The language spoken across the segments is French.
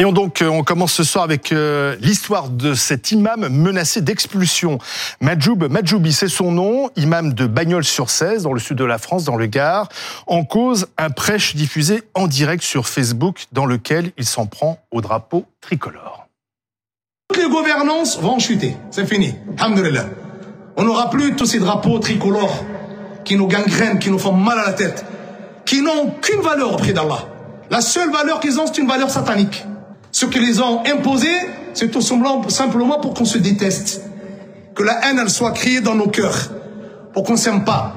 Et on donc on commence ce soir avec l'histoire de cet imam menacé d'expulsion. Majoub Majoubi, c'est son nom, imam de Bagnols-sur-Cèze, dans le sud de la France, dans le Gard. En cause, un prêche diffusé en direct sur Facebook dans lequel il s'en prend au drapeau tricolore. Toutes les gouvernances vont chuter, c'est fini. Alhamdulillah. On n'aura plus tous ces drapeaux tricolores qui nous gangrènent, qui nous font mal à la tête, qui n'ont aucune valeur auprès d'Allah. La seule valeur qu'ils ont, c'est une valeur satanique. Ce qu'ils les ont imposé, c'est tout simplement pour qu'on se déteste. Que la haine, elle soit criée dans nos cœurs. Pour qu'on s'aime pas.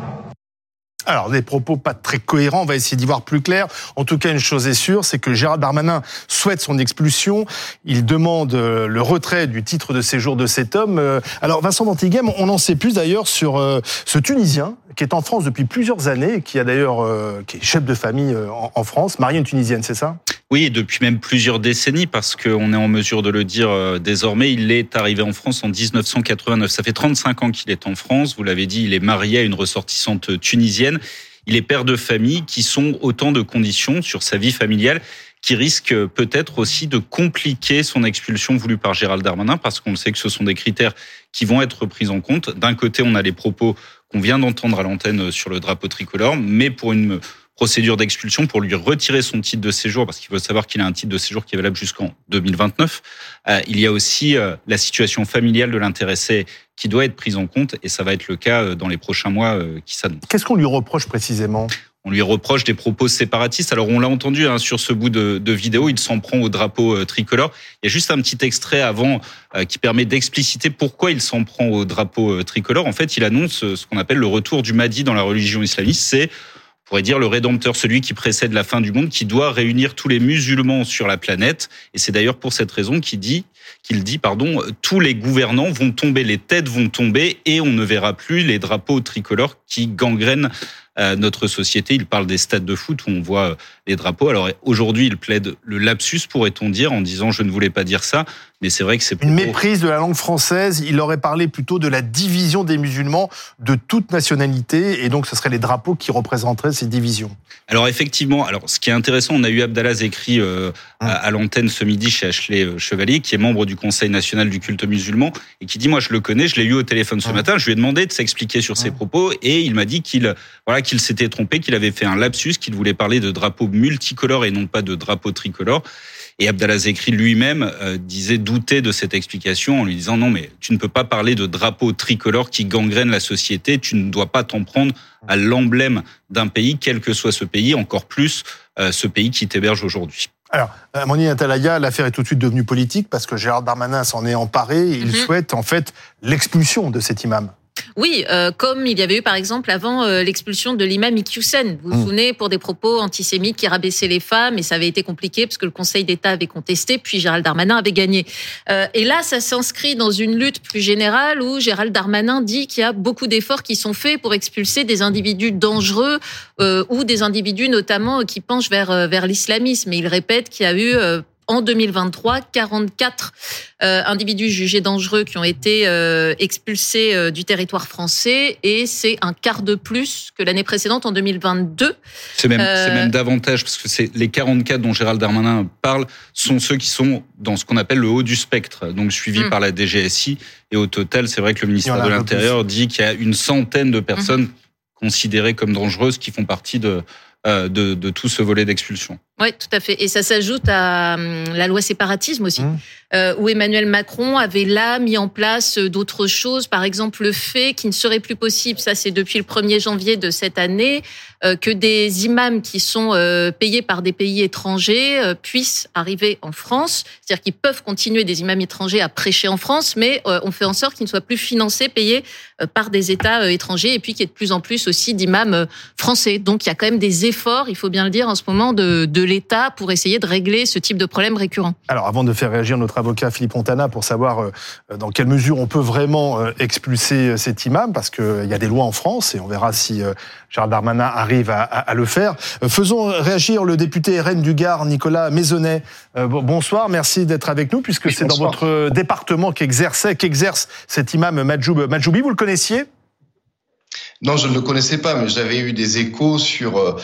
Alors, des propos pas très cohérents, on va essayer d'y voir plus clair. En tout cas, une chose est sûre, c'est que Gérald Darmanin souhaite son expulsion. Il demande euh, le retrait du titre de séjour de cet homme. Euh, alors, Vincent Dantighem, on en sait plus d'ailleurs sur euh, ce Tunisien qui est en France depuis plusieurs années, qui a d'ailleurs qui est chef de famille en France, marié une Tunisienne, c'est ça? Oui, depuis même plusieurs décennies, parce qu'on est en mesure de le dire désormais. Il est arrivé en France en 1989. Ça fait 35 ans qu'il est en France. Vous l'avez dit, il est marié à une ressortissante tunisienne. Il est père de famille qui sont autant de conditions sur sa vie familiale qui risquent peut-être aussi de compliquer son expulsion voulue par Gérald Darmanin, parce qu'on sait que ce sont des critères qui vont être pris en compte. D'un côté, on a les propos qu'on vient d'entendre à l'antenne sur le drapeau tricolore, mais pour une procédure d'expulsion pour lui retirer son titre de séjour, parce qu'il faut savoir qu'il a un titre de séjour qui est valable jusqu'en 2029. Euh, il y a aussi euh, la situation familiale de l'intéressé qui doit être prise en compte, et ça va être le cas euh, dans les prochains mois qui s'annoncent. Qu'est-ce qu'on lui reproche précisément? On lui reproche des propos séparatistes. Alors on l'a entendu hein, sur ce bout de, de vidéo, il s'en prend au drapeau tricolore. Il y a juste un petit extrait avant qui permet d'expliciter pourquoi il s'en prend au drapeau tricolore. En fait, il annonce ce qu'on appelle le retour du Mahdi dans la religion islamiste. C'est pourrait dire le rédempteur, celui qui précède la fin du monde, qui doit réunir tous les musulmans sur la planète. Et c'est d'ailleurs pour cette raison qu'il dit, qu'il dit, pardon, tous les gouvernants vont tomber, les têtes vont tomber, et on ne verra plus les drapeaux tricolores qui gangrènent notre société. Il parle des stades de foot où on voit euh, les drapeaux. Alors aujourd'hui, il plaide le lapsus, pourrait-on dire, en disant je ne voulais pas dire ça. Mais c'est vrai que c'est une méprise de la langue française. Il aurait parlé plutôt de la division des musulmans de toute nationalité, et donc ce seraient les drapeaux qui représenteraient ces divisions. Alors effectivement, alors ce qui est intéressant, on a eu Abdallah Zekri euh, à, hum. à l'antenne ce midi chez Ashley euh, Chevalier, qui est membre du Conseil national du culte musulman, et qui dit moi je le connais, je l'ai eu au téléphone ce hum. matin, je lui ai demandé de s'expliquer sur ses hum. propos, et il m'a dit qu'il voilà qu'il s'était trompé, qu'il avait fait un lapsus, qu'il voulait parler de drapeaux multicolores et non pas de drapeaux tricolores. Et Abdallah Zekri lui-même euh, disait douter de cette explication en lui disant non mais tu ne peux pas parler de drapeaux tricolores qui gangrènent la société, tu ne dois pas t'en prendre à l'emblème d'un pays, quel que soit ce pays, encore plus euh, ce pays qui t'héberge aujourd'hui. Alors, euh, Moni Atalaya, l'affaire est tout de suite devenue politique parce que Gérard Darmanin s'en est emparé. Et il mhm. souhaite en fait l'expulsion de cet imam. Oui, euh, comme il y avait eu par exemple avant euh, l'expulsion de l'imam Iqiyoussen. Vous vous mm. souvenez, pour des propos antisémites qui rabaissaient les femmes, et ça avait été compliqué parce que le Conseil d'État avait contesté, puis Gérald Darmanin avait gagné. Euh, et là, ça s'inscrit dans une lutte plus générale où Gérald Darmanin dit qu'il y a beaucoup d'efforts qui sont faits pour expulser des individus dangereux ou des individus notamment qui penchent vers, vers l'islamisme. Et il répète qu'il y a eu en 2023, 44 euh, individus jugés dangereux qui ont été euh, expulsés euh, du territoire français et c'est un quart de plus que l'année précédente en 2022. C'est même, même davantage parce que c'est les 44 dont Gérald Darmanin parle sont ceux qui sont dans ce qu'on appelle le haut du spectre, donc suivis hmm. par la DGSI. Et au total, c'est vrai que le ministère de l'Intérieur dit qu'il y a une centaine de personnes hmm. considérées comme dangereuses qui font partie de, de, de tout ce volet d'expulsion. Oui, tout à fait. Et ça s'ajoute à hum, la loi séparatisme aussi, mmh. euh, où Emmanuel Macron avait là mis en place euh, d'autres choses. Par exemple, le fait qu'il ne serait plus possible, ça c'est depuis le 1er janvier de cette année, euh, que des imams qui sont payés par des pays étrangers puissent arriver en France. C'est-à-dire qu'ils peuvent continuer des imams étrangers à prêcher en France, mais on fait en sorte qu'ils ne soient plus financés, payés par des États étrangers, et puis qu'il y ait de plus en plus aussi d'imams français. Donc il y a quand même des efforts, il faut bien le dire en ce moment, de, de l'État pour essayer de régler ce type de problème récurrent Alors, avant de faire réagir notre avocat Philippe Montana pour savoir euh, dans quelle mesure on peut vraiment euh, expulser euh, cet imam, parce qu'il y a des lois en France et on verra si Gérald Darmanin arrive à, le faire. Faisons réagir le député RN du Gard, Nicolas Maisonnet. Bonsoir, merci d'être avec nous, puisque c'est dans votre département qu'exerçait, qu'exerce cet imam Majoub. Majoubi. Vous le connaissiez? Non, je ne le connaissais pas, mais j'avais eu des échos sur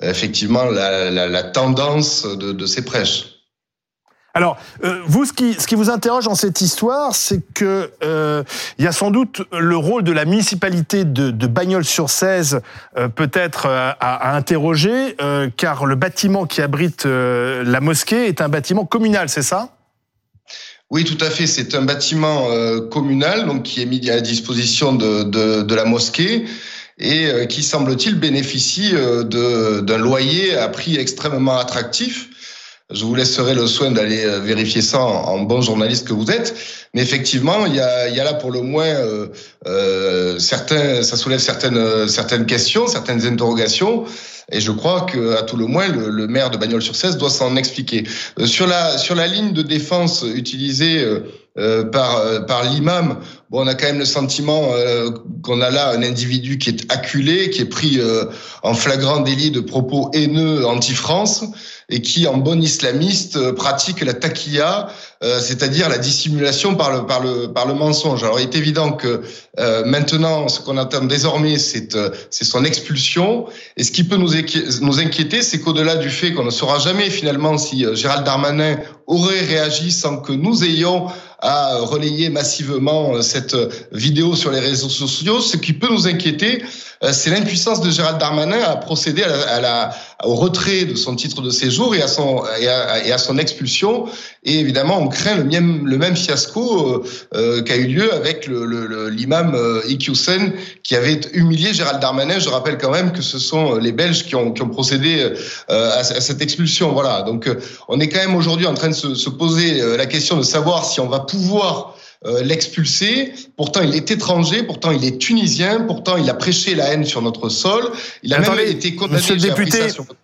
effectivement la, tendance de, ces prêches. Alors, euh, vous, ce qui, ce qui vous interroge dans cette histoire, c'est que euh, il y a sans doute le rôle de la municipalité de, de Bagnols-sur-Cèze euh, peut-être euh, à, à, interroger, euh, car le bâtiment qui abrite euh, la mosquée est un bâtiment communal, c'est ça? Oui, tout à fait. C'est un bâtiment communal donc qui est mis à disposition de, de, de la mosquée et qui, semble-t-il, bénéficie d'un loyer à prix extrêmement attractif. Je vous laisserai le soin d'aller euh, vérifier ça en, bon journaliste que vous êtes. Mais effectivement, il y a, y a là pour le moins euh, euh, certains, ça soulève certaines certaines questions, certaines interrogations. Et je crois que à tout le moins, le, le maire de Bagnols-sur-Cèze doit s'en expliquer. Euh, sur la sur la ligne de défense utilisée euh, par par l'imam, bon, on a quand même le sentiment qu'on a là un individu qui est acculé, qui est pris en flagrant délit de propos haineux anti-France et qui, en bon islamiste, euh, pratique la taquilla, euh, c'est-à-dire la dissimulation par le, par, le, par le mensonge. Alors, il est évident que euh, maintenant, ce qu'on attend désormais, c'est euh, son expulsion. Et ce qui peut nous, nous inquiéter, c'est qu'au-delà du fait qu'on ne saura jamais finalement si Gérald Darmanin aurait réagi sans que nous ayons à relayer massivement cette vidéo sur les réseaux sociaux, ce qui peut nous inquiéter, euh, c'est l'impuissance de Gérald Darmanin à procéder à la, à la, au retrait de son titre de séjour et à son, et à, et à son expulsion. Et évidemment, on craint le même, le même fiasco euh, euh qu'a eu lieu avec l'imam le, le, euh, qui avait humilié Gérald Darmanin. Je rappelle quand même que ce sont les Belges qui ont, qui ont procédé euh, à, à, cette expulsion. Voilà. Donc, on est quand même aujourd'hui en train de se, se poser la question de savoir si on va pouvoir euh, l'expulser. Pourtant, il est étranger, pourtant, il est tunisien, pourtant, il a prêché la haine sur notre sol. Il a même été condamné Monsieur le député, sur votre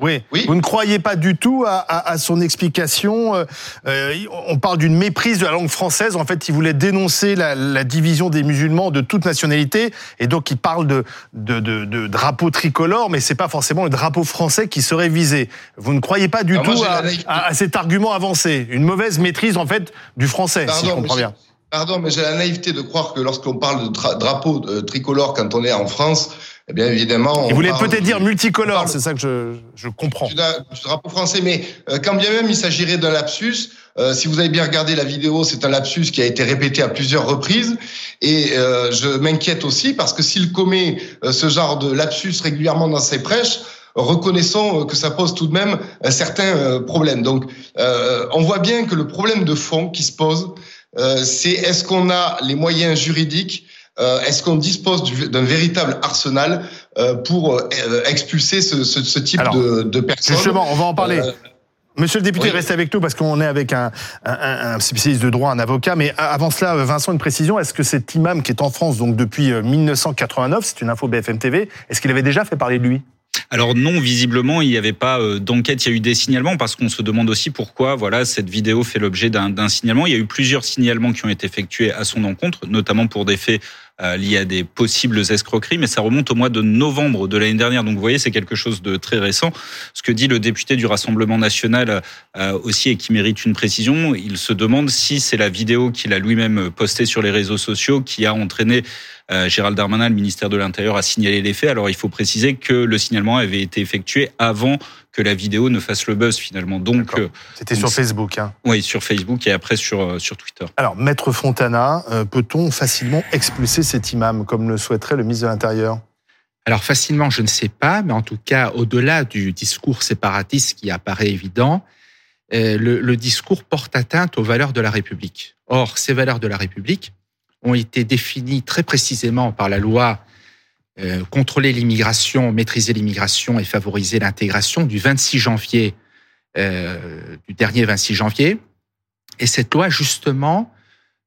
oui. oui. Vous ne croyez pas du tout à, à, à son explication euh, euh, On parle d'une méprise de la langue française. En fait, il voulait dénoncer la, la, division des musulmans de toute nationalité, et donc il parle de, de, de, de drapeau tricolore, mais c'est pas forcément le drapeau français qui serait visé. Vous ne croyez pas du Alors tout moi, à, à, cet argument avancé Une mauvaise maîtrise, en fait, du français, Pardon, si je comprends bien. Pardon, mais j'ai la naïveté de croire que lorsqu'on parle de drapeau de tricolore quand on est en France, eh bien évidemment. Il voulait peut-être dire multicolore, c'est ça que je, je comprends. Du, drapeau français, mais euh, quand bien même il s'agirait d'un lapsus, euh, si vous avez bien regardé la vidéo, c'est un lapsus qui a été répété à plusieurs reprises. Et euh, je m'inquiète aussi parce que s'il commet euh, ce genre de lapsus régulièrement dans ses prêches, reconnaissons que ça pose tout de même certains problèmes. Donc, on voit bien que le problème de fond qui se pose, euh, c'est est-ce qu'on a les moyens juridiques euh, Est-ce qu'on dispose d'un véritable arsenal euh, pour expulser ce, ce, ce type Alors, de, de, personnes? Justement, on va en parler. Monsieur le député, oui. restez avec nous parce qu'on est avec un, un, un, spécialiste de droit, un avocat. Mais avant cela, Vincent, une précision. Est-ce que cet imam qui est en France donc depuis 1989, c'est une info BFM TV, est-ce qu'il avait déjà fait parler de lui? Alors non, visiblement, il n'y avait pas euh, d'enquête. Il y a eu des signalements parce qu'on se demande aussi pourquoi, voilà, cette vidéo fait l'objet d'un signalement. Il y a eu plusieurs signalements qui ont été effectués à son encontre, notamment pour des faits euh, liés à des possibles escroqueries, mais ça remonte au mois de novembre de l'année dernière. Donc vous voyez, c'est quelque chose de très récent. Ce que dit le député du Rassemblement national euh, aussi et qui mérite une précision, il se demande si c'est la vidéo qu'il a lui-même postée sur les réseaux sociaux qui a entraîné euh, Gérald Darmanin, le ministère de l'Intérieur, a signalé les faits. Alors il faut préciser que le signalement avait été effectué avant que la vidéo ne fasse le buzz finalement. Donc euh, c'était sur Facebook. Hein. Oui, sur Facebook et après sur euh, sur Twitter. Alors maître Fontana, euh, peut-on facilement expulser cet imam comme le souhaiterait le ministre de l'Intérieur? Alors facilement, je ne sais pas, mais en tout cas, au-delà du discours séparatiste qui apparaît évident, le, le discours porte atteinte aux valeurs de la République. Or, ces valeurs de la République, ont été définies très précisément par la loi euh, contrôler l'immigration, maîtriser l'immigration et favoriser l'intégration du 26 janvier, euh, du dernier 26 janvier. Et cette loi, justement,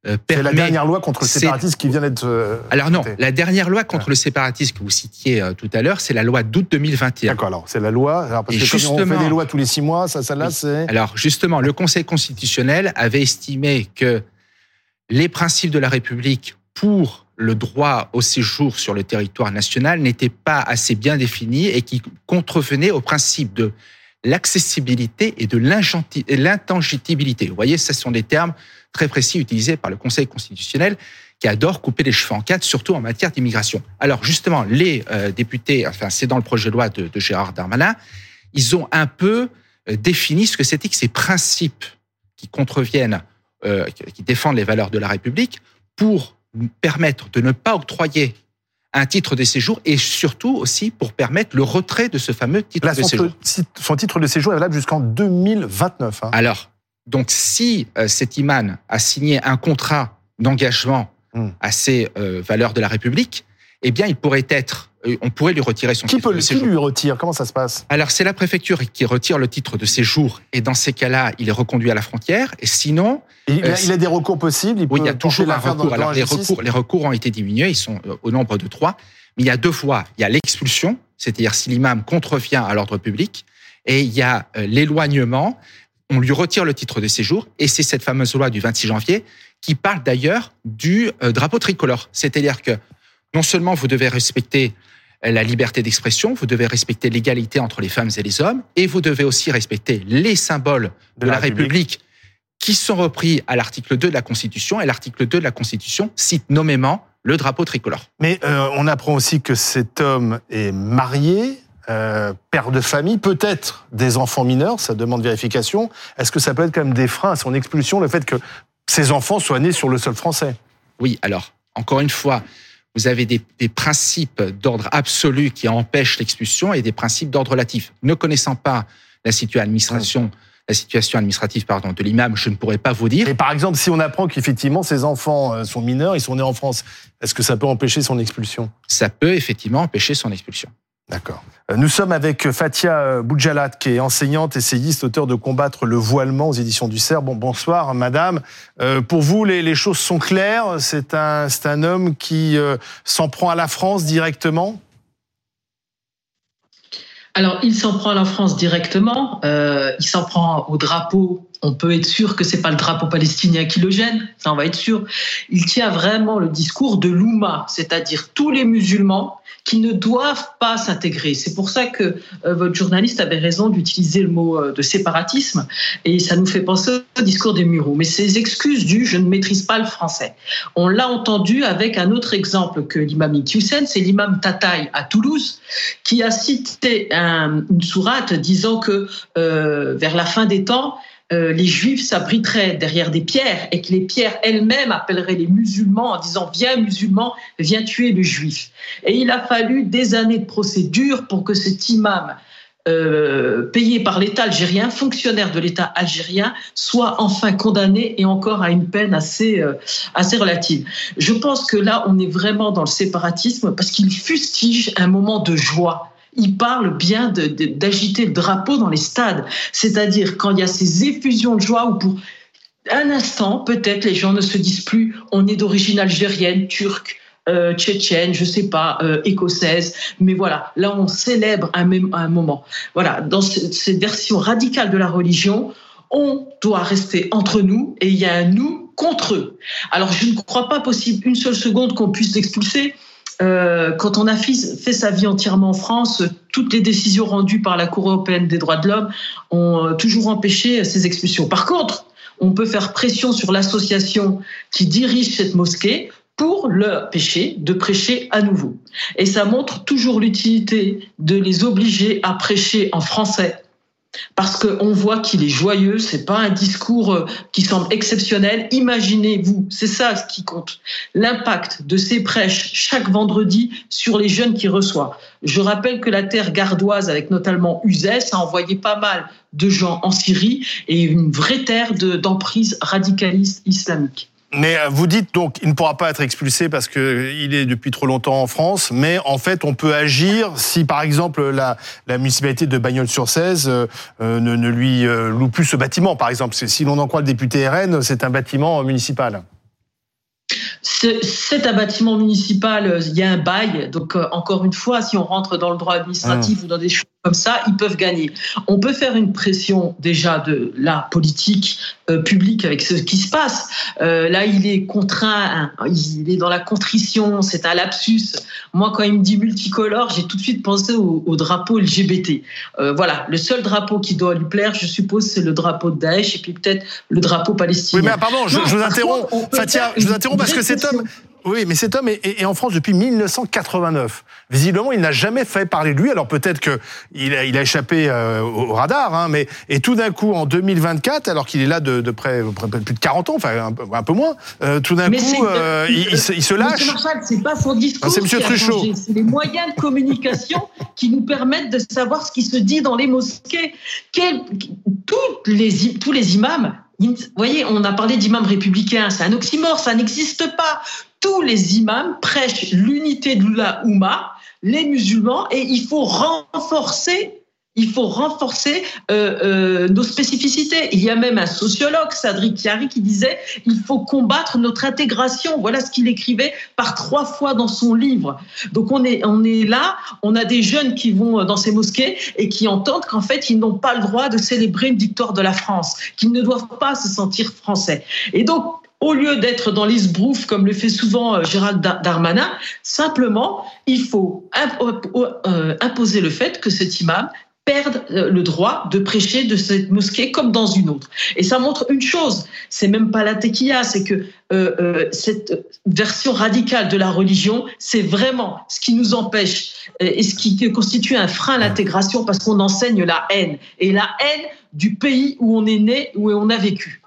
euh, permet... C'est la dernière loi contre le séparatisme qui vient d'être... Alors non, la dernière loi contre ouais. le séparatisme que vous citiez tout à l'heure, c'est la loi d'août 2021. D'accord, alors c'est la loi... Alors, parce et que justement, on fait des lois tous les six mois, ça, celle-là, oui. c'est... Alors justement, le Conseil constitutionnel avait estimé que les principes de la République pour le droit au séjour sur le territoire national n'étaient pas assez bien définis et qui contrevenaient au principe de l'accessibilité et de l'intangibilité. Vous voyez, ce sont des termes très précis utilisés par le Conseil constitutionnel qui adore couper les cheveux en quatre, surtout en matière d'immigration. Alors justement, les euh, députés, enfin c'est dans le projet de loi de, de Gérard Darmanin, ils ont un peu euh, défini ce que c'était que ces principes qui contreviennent, euh, qui défendent les valeurs de la République, pour permettre de ne pas octroyer un titre de séjour et surtout aussi pour permettre le retrait de ce fameux titre Là, de séjour. son titre de séjour est valable jusqu'en 2029. hein. Alors, donc si euh, cet imam a signé un contrat d'engagement Hmm. à ces euh, valeurs de la République, eh bien, il pourrait être, on pourrait lui retirer son Qui, titre peut, de qui séjour. lui retire? Comment ça se passe? Alors, c'est la préfecture qui retire le titre de séjour et dans ces cas-là, il est reconduit à la frontière. Et sinon, il, il a, Euh, il a des recours possibles il oui, il y a toujours un recours. Alors, les recours, les recours ont été diminués, ils sont euh, au nombre de trois. Mais il y a deux voies. Il y a l'expulsion, c'est-à-dire si l'imam contrevient à l'ordre public, et il y a euh, l'éloignement. On lui retire le titre de séjour, et c'est cette fameuse loi du 26 janvier qui parle d'ailleurs du euh, drapeau tricolore. C'est-à-dire que non seulement vous devez respecter euh, la liberté d'expression, vous devez respecter l'égalité entre les femmes et les hommes, et vous devez aussi respecter les symboles de, la, République. qui sont repris à l'article 2 de la Constitution, et l'article 2 de la Constitution cite nommément le drapeau tricolore. Mais euh, on apprend aussi que cet homme est marié, euh, père de famille, peut-être des enfants mineurs, ça demande vérification. Est-ce que ça peut être quand même des freins à son expulsion, le fait que ses enfants soient nés sur le sol français? Oui, alors, encore une fois, vous avez des, des principes d'ordre absolu qui empêchent l'expulsion et des principes d'ordre relatif. Ne connaissant pas la situation, administration, la situation administrative pardon, de l'imam, je ne pourrais pas vous dire. Et par exemple, si on apprend qu'effectivement ses enfants euh, sont mineurs, ils sont nés en France, est-ce que ça peut empêcher son expulsion? Ça peut effectivement empêcher son expulsion. D'accord. Euh, Nous sommes avec Fatia euh, Boudjalat, qui est enseignante, essayiste, auteur de Combattre le voilement aux éditions du CERF. Bon, bonsoir, madame. Euh, pour vous, les, les choses sont claires C'est un, c'est un homme qui euh, s'en prend à la France directement? Alors, il s'en prend à la France directement, euh, il s'en prend au drapeau. On peut être sûr que c'est pas le drapeau palestinien qui le gêne, ça on va être sûr. Il tient vraiment le discours de l'Oumma, c'est-à-dire tous les musulmans qui ne doivent pas s'intégrer. C'est pour ça que euh, votre journaliste avait raison d'utiliser le mot euh, de séparatisme et ça nous fait penser au discours des Mureaux. Mais ces excuses du je ne maîtrise pas le français. On l'a entendu avec un autre exemple que l'imam Hussein, c'est l'imam Tataï à Toulouse qui a cité un, une sourate disant que euh, vers la fin des temps, euh, les juifs s'abriteraient derrière des pierres et que les pierres elles-mêmes appelleraient les musulmans en disant viens musulman, viens tuer le juif. Et il a fallu des années de procédure pour que cet imam euh, payé par l'État algérien, fonctionnaire de l'État algérien, soit enfin condamné et encore à une peine assez, euh, assez relative. Je pense que là, on est vraiment dans le séparatisme parce qu'il fustige un moment de joie il parle bien d'agiter le drapeau dans les stades, c'est-à-dire quand il y a ces effusions de joie où pour un instant, peut-être les gens ne se disent plus on est d'origine algérienne, turque, euh, tchétchène, je sais pas, euh, écossaise, mais voilà, là on célèbre un, même, un moment. Voilà, dans ce, cette version radicale de la religion, on doit rester entre nous et il y a un nous contre eux. Alors je ne crois pas possible une seule seconde qu'on puisse l'expulser. Euh, quand on a fait, sa vie entièrement en France, toutes les décisions rendues par la Cour européenne des droits de l'homme ont euh, toujours empêché ces expulsions. Par contre, on peut faire pression sur l'association qui dirige cette mosquée pour le péché de prêcher à nouveau. Et ça montre toujours l'utilité de les obliger à prêcher en français parce qu'on voit qu'il est joyeux, c'est pas un discours euh, qui semble exceptionnel. Imaginez-vous, c'est ça ce qui compte, l'impact de ces prêches chaque vendredi sur les jeunes qui reçoivent. Je rappelle que la terre gardoise, avec notamment Uzès, a envoyé pas mal de gens en Syrie et une vraie terre d'emprise radicaliste islamique. Mais vous dites donc il ne pourra pas être expulsé parce qu'il est depuis trop longtemps en France, mais en fait on peut agir si par exemple la, la municipalité de Bagnols-sur-Cèze euh, ne, ne, lui euh, loue plus ce bâtiment par exemple. Si l'on en croit le député RN, c'est un bâtiment municipal. C'est un bâtiment municipal, il y a un bail, donc euh, encore une fois, si on rentre dans le droit administratif mmh. ou dans des choses comme ça, ils peuvent gagner. On peut faire une pression déjà de la politique euh, publique avec ce qui se passe. Euh, là, il est contraint, hein, il est dans la contrition, c'est un lapsus. Moi, quand il me dit multicolore, j'ai tout de suite pensé au, au drapeau LGBT. Euh, voilà, le seul drapeau qui doit lui plaire, je suppose, c'est le drapeau de Daesh et puis peut-être le drapeau palestinien. Oui, mais pardon, je, non, je vous interromps, Fatia, je vous interromps parce que cet homme, Oui, mais cet homme est, est en France depuis 1989. Visiblement, il n'a jamais fait parler de lui. Alors peut-être que il a, il a échappé euh, au radar, hein, mais et tout d'un coup en 2024, alors qu'il est là de, de près, près plus de 40 ans, enfin un peu, un peu moins, euh, tout d'un coup, euh, il, il se, il se lâche. C'est pas son discours. C'est Monsieur Truchot. C'est les moyens de communication qui nous permettent de savoir ce qui se dit dans les mosquées. Quel- toutes les, i- tous les imams, vous voyez, on a parlé d'imams républicains, c'est un oxymore, ça n'existe pas. Tous les imams prêchent l'unité de la Oumma, les musulmans, et il faut renforcer. Il faut renforcer euh, euh, nos spécificités. Il y a même un sociologue, Sadri Chiari, qui disait il faut combattre notre intégration. Voilà ce qu'il écrivait par trois fois dans son livre. Donc on est, on est là, on a des jeunes qui vont dans ces mosquées et qui entendent qu'en fait ils n'ont pas le droit de célébrer une victoire de la France, qu'ils ne doivent pas se sentir français. Et donc au lieu d'être dans l'isbrouf comme le fait souvent euh, Gérald Dar- Darmanin, simplement il faut euh, imposer le fait que cet imam perde euh, le droit de prêcher de cette mosquée comme dans une autre. Et ça montre une chose, c'est même pas la tequilla, c'est que cette version radicale de la religion, c'est vraiment ce qui nous empêche et ce qui constitue un frein à l'intégration parce qu'on enseigne la haine et la haine du pays où on est né, où on a vécu.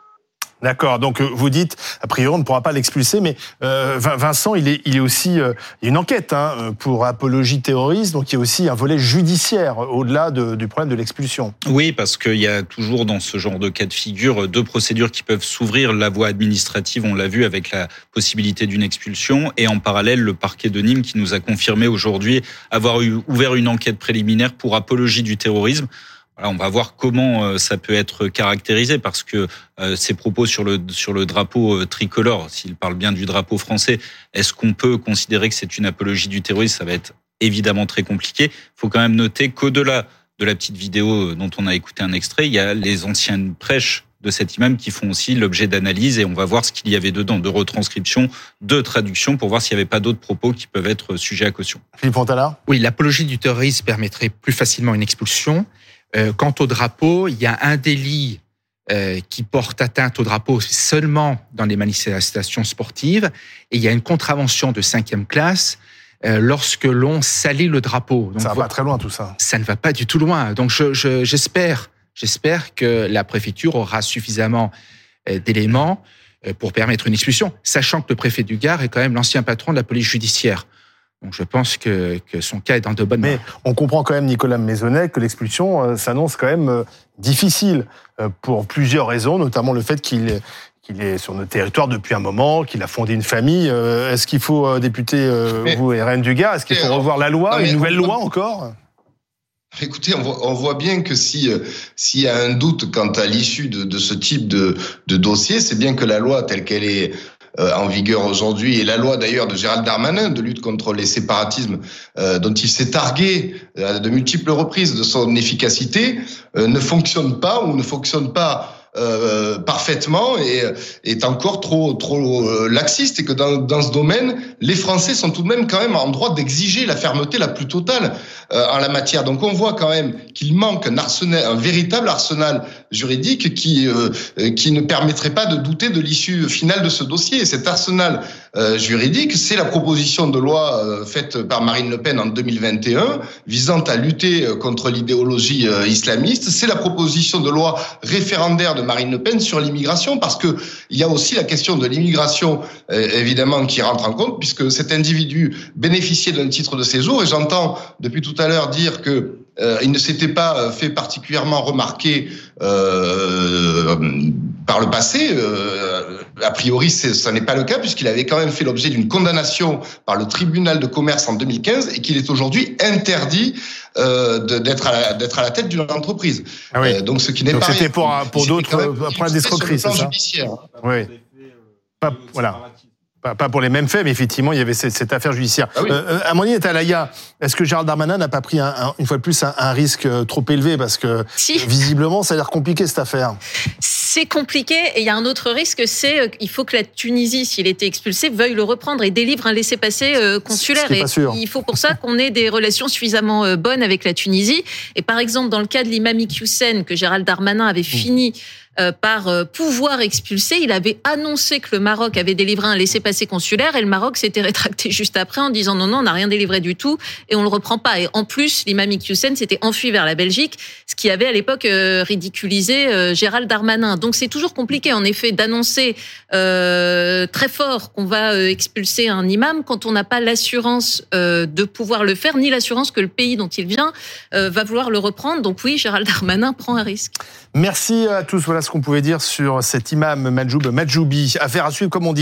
D'accord. Donc euh, vous dites, a priori, on ne pourra pas l'expulser, mais euh, Vin- Vincent, il est, il est aussi euh, une enquête hein, pour apologie terroriste, donc il y a aussi un volet judiciaire au-delà de- du problème de l'expulsion. Oui, parce qu'il y a toujours dans ce genre de cas de figure deux procédures qui peuvent s'ouvrir. La voie administrative, on l'a vu avec la possibilité d'une expulsion, et en parallèle le parquet de Nîmes qui nous a confirmé aujourd'hui avoir ouvert une enquête préliminaire pour apologie du terrorisme. Voilà, on va voir comment euh, ça peut être caractérisé parce que euh, ces propos sur le sur le drapeau euh, tricolore, s'il parle bien du drapeau français, est-ce qu'on peut considérer que c'est une apologie du terrorisme? Ça va être évidemment très compliqué. Il faut quand même noter qu'au-delà de la petite vidéo dont on a écouté un extrait, il y a les anciennes prêches de cet imam qui font aussi l'objet d'analyse et on va voir ce qu'il y avait dedans, de retranscription, de traduction pour voir s'il n'y avait pas d'autres propos qui peuvent être sujets à caution. Philippe Fontana Oui, l'apologie du terrorisme permettrait plus facilement une expulsion. Euh, quant au drapeau, il y a un délit euh, qui porte atteinte au drapeau seulement dans les manifestations sportives et il y a une contravention de cinquième classe euh, lorsque l'on salit le drapeau. Donc, Ça va pas très loin tout ça. ça ne va pas du tout loin. Donc je- je- j'espère, j'espère que la préfecture aura suffisamment d'éléments pour permettre une expulsion, sachant que le préfet du Gard est quand même l'ancien patron de la police judiciaire. Donc je pense que, que son cas est dans de bonnes Mais mains. on comprend quand même, Nicolas Maisonnet, que l'expulsion euh, s'annonce quand même euh, difficile euh, pour plusieurs raisons, notamment le fait qu'il qu'il est sur notre territoire depuis un moment, qu'il a fondé une famille. Euh, Est-ce qu'il faut, euh, député, euh, Mais- vous et Rennes du Gard, est-ce qu'il faut Mais, revoir la loi, non, mais une nouvelle loi encore? Écoutez, on voit, on voit bien que si s'il y a un doute quant à l'issue de, de ce type de, de dossier, c'est bien que la loi telle qu'elle est en vigueur aujourd'hui et la loi d'ailleurs de Gérald Darmanin de lutte contre les séparatismes euh, dont il s'est targué à de multiples reprises de son efficacité euh, ne fonctionne pas ou ne fonctionne pas euh, parfaitement et est encore trop trop euh, laxiste et que dans, dans ce domaine les Français sont tout de même quand même en droit d'exiger la fermeté la plus totale euh, en la matière. Donc on voit quand même qu'il manque un arsenal, un véritable arsenal juridique qui euh, qui ne permettrait pas de douter de l'issue finale de ce dossier. Et cet arsenal euh, juridique, c'est la proposition de loi euh, faite par Marine Le Pen en 2021 visant à lutter contre l'idéologie islamiste. C'est la proposition de loi référendaire de Marine Le Pen sur l'immigration parce que il y a aussi la question de l'immigration évidemment qui rentre en compte puisque cet individu bénéficiait d'un titre de séjour et j'entends depuis tout à l'heure dire que euh, il ne s'était pas fait particulièrement remarquer euh, par le passé. Euh, a priori, ça n'est pas le cas puisqu'il avait quand même fait l'objet d'une condamnation par le tribunal de commerce en 2015 et qu'il est aujourd'hui interdit euh, d'être à, la- à la tête d'une entreprise. Ah oui. Euh, donc, ce qui n'est Donc pas c'était pour, pour d'autres euh, problèmes illustré d'escroquerie, c'est ça. Oui. Pas, voilà. Pas, pas pour les mêmes faits, mais effectivement, il y avait cette, cette affaire judiciaire. Ah oui. euh, Amandine Talaya, est-ce que Gérald Darmanin n'a pas pris, un, un- une fois de plus, un, un risque euh, trop élevé? Parce que Si. visiblement, ça a l'air compliqué cette affaire. C'est compliqué et il y a un autre risque, c'est euh, qu'il faut que la Tunisie, s'il était expulsé, veuille le reprendre et délivre un laissez-passer euh, consulaire. Et sûr. Il faut pour ça qu'on ait des relations suffisamment euh, bonnes avec la Tunisie. Et par exemple, dans le cas de l'imam Iqiyoussen, que Gérald Darmanin Mmh. avait fini par pouvoir expulser. Il avait annoncé que le Maroc avait délivré un laissez-passer consulaire et le Maroc s'était rétracté juste après en disant non, non, on n'a rien délivré du tout et on le reprend pas. Et en plus, l'imam Iqiyoussen s'était enfui vers la Belgique, ce qui avait à l'époque ridiculisé Gérald Darmanin. Donc c'est toujours compliqué, en effet, d'annoncer très fort qu'on va expulser un imam quand on n'a pas l'assurance de pouvoir le faire, ni l'assurance que le pays dont il vient va vouloir le reprendre. Donc oui, Gérald Darmanin prend un risque. Merci à tous. Voilà ce qu'on pouvait dire sur cet imam Majoub Majoubi. Affaire à suivre, comme on dit.